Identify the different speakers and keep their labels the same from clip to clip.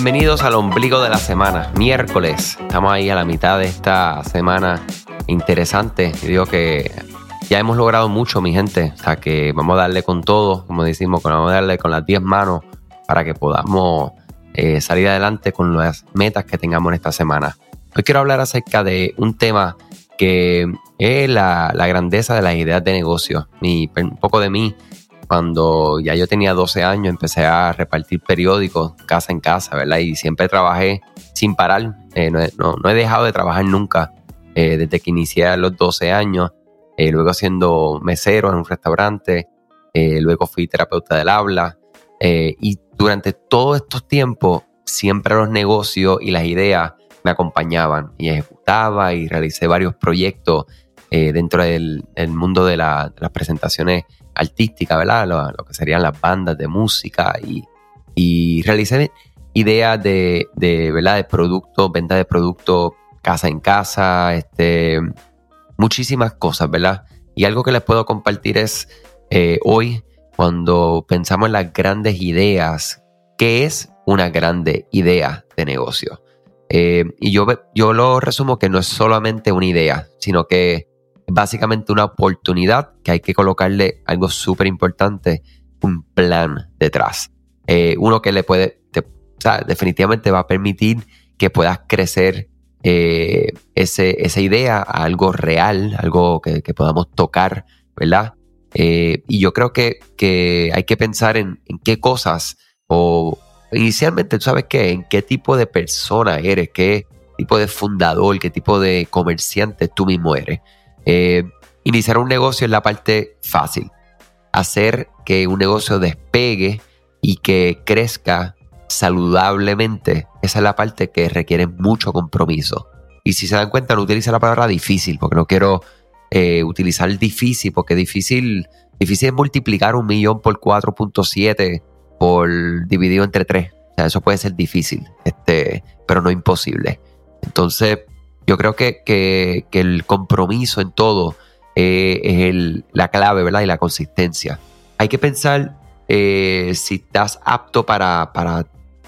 Speaker 1: Bienvenidos al ombligo de la semana, miércoles. Estamos ahí a la mitad de esta semana interesante. Yo digo que ya hemos logrado mucho, mi gente. O sea que vamos a darle con todo, como decimos, vamos a darle con las 10 manos para que podamos eh, salir adelante con las metas que tengamos en esta semana. Hoy quiero hablar acerca de un tema que es la, grandeza de las ideas de negocio. Y un poco de mí, cuando ya yo tenía 12 años, empecé a repartir periódicos casa en casa, ¿verdad? Y siempre trabajé sin parar. Eh, no, he dejado de trabajar nunca eh, desde que inicié a los 12 años. Eh, luego siendo mesero en un restaurante. luego fui terapeuta del habla. y durante todos estos tiempos, siempre los negocios y las ideas me acompañaban y ejecutaba y realicé varios proyectos dentro del, mundo de, las presentaciones artística, ¿verdad? Lo, que serían las bandas de música y, y realicé ideas de, de, ¿verdad? De productos, venta de productos casa en casa, este, muchísimas cosas, ¿verdad? Y algo que les puedo compartir es eh, hoy, cuando pensamos en las grandes ideas, ¿qué es una grande idea de negocio? Eh, y yo, yo lo resumo que no es solamente una idea, sino que básicamente una oportunidad que hay que colocarle algo súper importante, un plan detrás. Eh, uno que le puede, o sea, definitivamente va a permitir que puedas crecer eh, ese, esa idea a algo real, algo que, podamos tocar, ¿verdad? Eh, y yo creo que, hay que pensar en, en, qué cosas o inicialmente, ¿tú sabes qué? En qué tipo de persona eres, qué tipo de fundador, qué tipo de comerciante tú mismo eres. Eh, iniciar un negocio es la parte fácil. Hacer que un negocio despegue y que crezca saludablemente, esa es la parte que requiere mucho compromiso. Y si se dan cuenta, no utilizo la palabra difícil, porque no quiero eh, utilizar difícil, porque difícil, difícil es multiplicar un millón por 4.7 por dividido entre 3. O sea, eso puede ser difícil, este, pero no imposible. Entonces, yo creo que, el compromiso en todo eh, es la clave, ¿verdad? Y la consistencia. Hay que pensar eh, si estás apto para,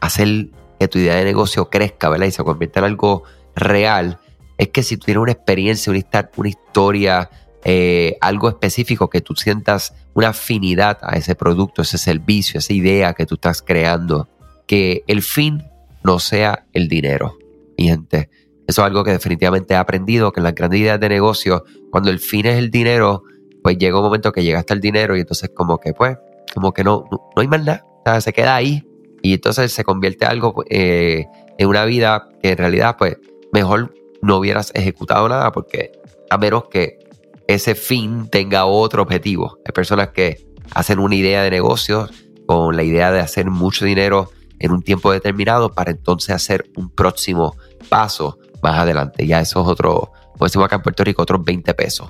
Speaker 1: hacer que tu idea de negocio crezca, ¿verdad? Y se convierta en algo real. Es que si tú tienes una experiencia, una, una historia, eh, algo específico, que tú sientas una afinidad a ese producto, ese servicio, esa idea que tú estás creando, que el fin no sea el dinero, mi gente. Eso es algo que definitivamente he aprendido, que en las grandes ideas de negocio, cuando el fin es el dinero, pues llega un momento que llega hasta el dinero y entonces como que pues, como que no, no, hay más nada, o sea, se queda ahí. Y entonces se convierte algo eh, en una vida que en realidad pues mejor no hubieras ejecutado nada porque a menos que ese fin tenga otro objetivo. Hay personas que hacen una idea de negocio con la idea de hacer mucho dinero en un tiempo determinado para entonces hacer un próximo paso más adelante. Ya eso es otro, como decimos acá en Puerto Rico, otros 20 pesos.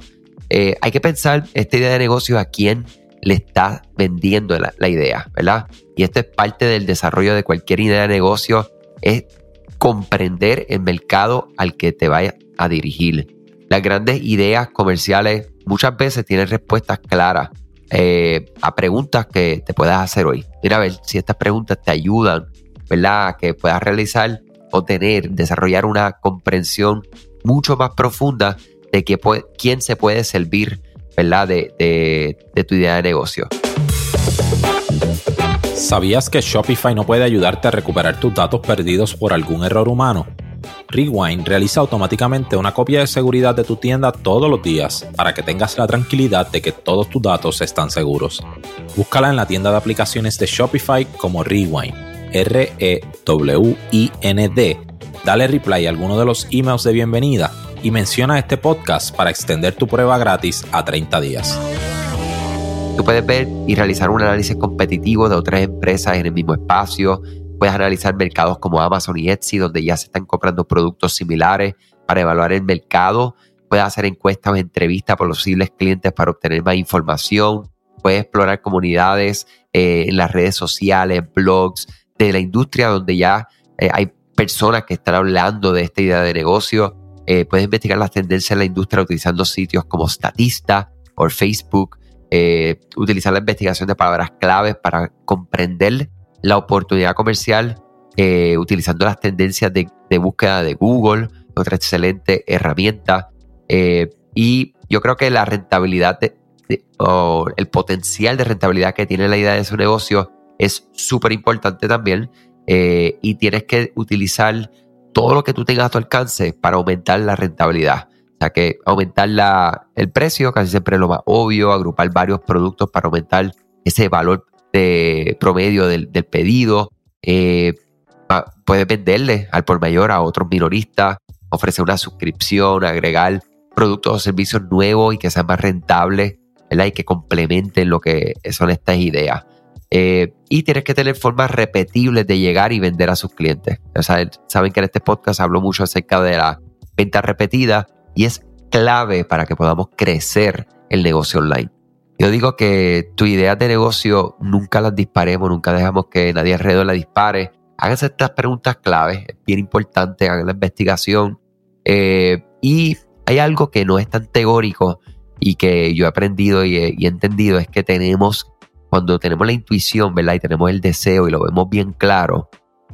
Speaker 1: Eh, hay que pensar esta idea de negocio a quién le está vendiendo la, idea, ¿verdad? Y esto es parte del desarrollo de cualquier idea de negocio, es comprender el mercado al que te vaya a dirigir. Las grandes ideas comerciales muchas veces tienen respuestas claras eh, a preguntas que te puedas hacer hoy. Mira a ver si estas preguntas te ayudan, ¿verdad? Que puedas realizar o tener, desarrollar una comprensión mucho más profunda de que quién se puede servir ¿verdad? De, de tu idea de negocio.
Speaker 2: ¿Sabías que Shopify no puede ayudarte a recuperar tus datos perdidos por algún error humano? Rewind realiza automáticamente una copia de seguridad de tu tienda todos los días para que tengas la tranquilidad de que todos tus datos están seguros. Búscala en la tienda de aplicaciones de Shopify como Rewind R-E-W-I-N-D. Dale reply a alguno de los emails de bienvenida y menciona este podcast para extender tu prueba gratis a 30 días.
Speaker 1: Tú puedes ver y realizar un análisis competitivo de otras empresas en el mismo espacio. Puedes analizar mercados como Amazon y Etsy, donde ya se están comprando productos similares para evaluar el mercado. Puedes hacer encuestas o entrevistas por los posibles clientes para obtener más información. Puedes explorar comunidades eh, en las redes sociales, blogs, de la industria donde ya eh, hay personas que están hablando de esta idea de negocio. Eh, puedes investigar las tendencias en la industria utilizando sitios como Statista o Facebook. Eh, utilizar la investigación de palabras claves para comprender la oportunidad comercial utilizando las tendencias de, búsqueda de Google, otra excelente herramienta. Y yo creo que la rentabilidad o el potencial de rentabilidad que tiene la idea de su negocio es súper importante también. Eh, y tienes que utilizar todo lo que tú tengas a tu alcance para aumentar la rentabilidad. O sea que aumentar la, el precio, casi siempre es lo más obvio, agrupar varios productos para aumentar ese valor de promedio del, pedido. Eh, puedes venderle al por mayor a otros minoristas, ofrecer una suscripción, agregar productos o servicios nuevos y que sean más rentables, ¿verdad? Y que complementen lo que son estas ideas. Eh, y tienes que tener formas repetibles de llegar y vender a sus clientes. O saben que en este podcast hablo mucho acerca de la venta repetida y es clave para que podamos crecer el negocio online. Yo digo que tu idea de negocio nunca las disparemos, nunca dejamos que nadie alrededor la dispare. Háganse estas preguntas claves, es bien importante, hagan la investigación. Eh, y hay algo que no es tan teórico y que yo he aprendido y he, entendido, es que tenemos, cuando tenemos la intuición, ¿verdad? Y tenemos el deseo y lo vemos bien claro,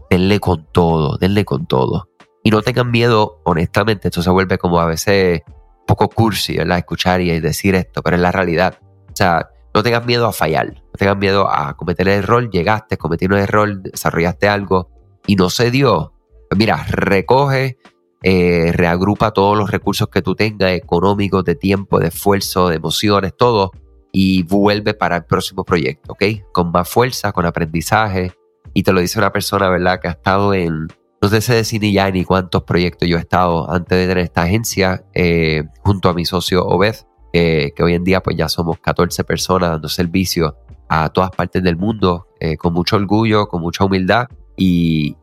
Speaker 1: denle con todo, denle con todo. Y no tengan miedo, honestamente, esto se vuelve como a veces poco cursi, ¿verdad? Escuchar y decir esto, pero es la realidad. O sea, no tengas miedo a fallar, no tengas miedo a cometer el error, llegaste, cometiste un error, desarrollaste algo y no se dio. Pues mira, recoge, eh, reagrupa todos los recursos que tú tengas, económicos, de tiempo, de esfuerzo, de emociones, todo, y vuelve para el próximo proyecto, ¿ok? Con más fuerza, con aprendizaje. Y te lo dice una persona, ¿verdad? Que ha estado en, no sé decir ni ya ni cuántos proyectos yo he estado antes de tener esta agencia, eh, junto a mi socio Obed, que hoy en día pues ya somos 14 personas dando servicio a todas partes del mundo, eh, con mucho orgullo, con mucha humildad y,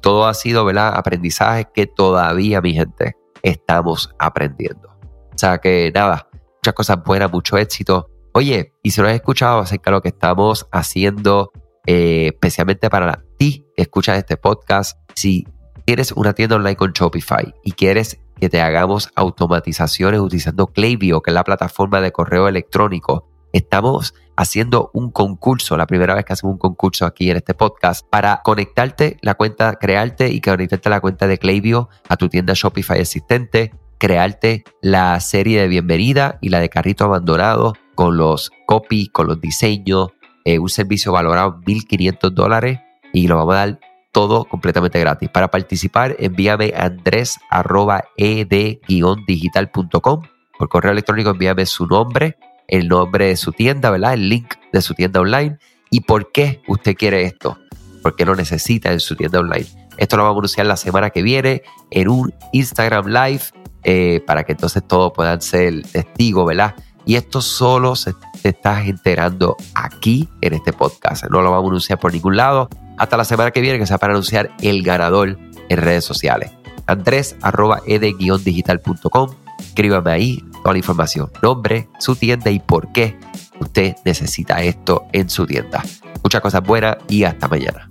Speaker 1: todo ha sido, ¿verdad? Aprendizaje que todavía, mi gente, estamos aprendiendo. O sea que nada, muchas cosas buenas, mucho éxito. Oye, y si no has escuchado acerca de lo que estamos haciendo, eh, especialmente para ti que escuchas este podcast, si tienes una tienda online con Shopify y quieres que te hagamos automatizaciones utilizando Klaviyo, que es la plataforma de correo electrónico, estamos haciendo un concurso, la primera vez que hacemos un concurso aquí en este podcast, para conectarte la cuenta, crearte y conectarte la cuenta de Klaviyo a tu tienda Shopify existente, crearte la serie de bienvenida y la de carrito abandonado con los copy, con los diseños, eh, un servicio valorado 1.500 dólares y lo vamos a dar todo completamente gratis. Para participar, envíame a andres.ed-digital.com. Por correo electrónico, envíame su nombre el nombre de su tienda, ¿verdad? El link de su tienda online y por qué usted quiere esto, por qué lo necesita en su tienda online. Esto lo vamos a anunciar la semana que viene en un Instagram Live eh, para que entonces todos puedan ser testigos, ¿verdad? Y esto solo se te está enterando aquí en este podcast. No lo vamos a anunciar por ningún lado. Hasta la semana que viene, que sea para anunciar el ganador en redes sociales. Andrés arroba ed-digital.com. Escríbame ahí toda la información, nombre, su tienda y por qué usted necesita esto en su tienda. Muchas cosas buenas y hasta mañana.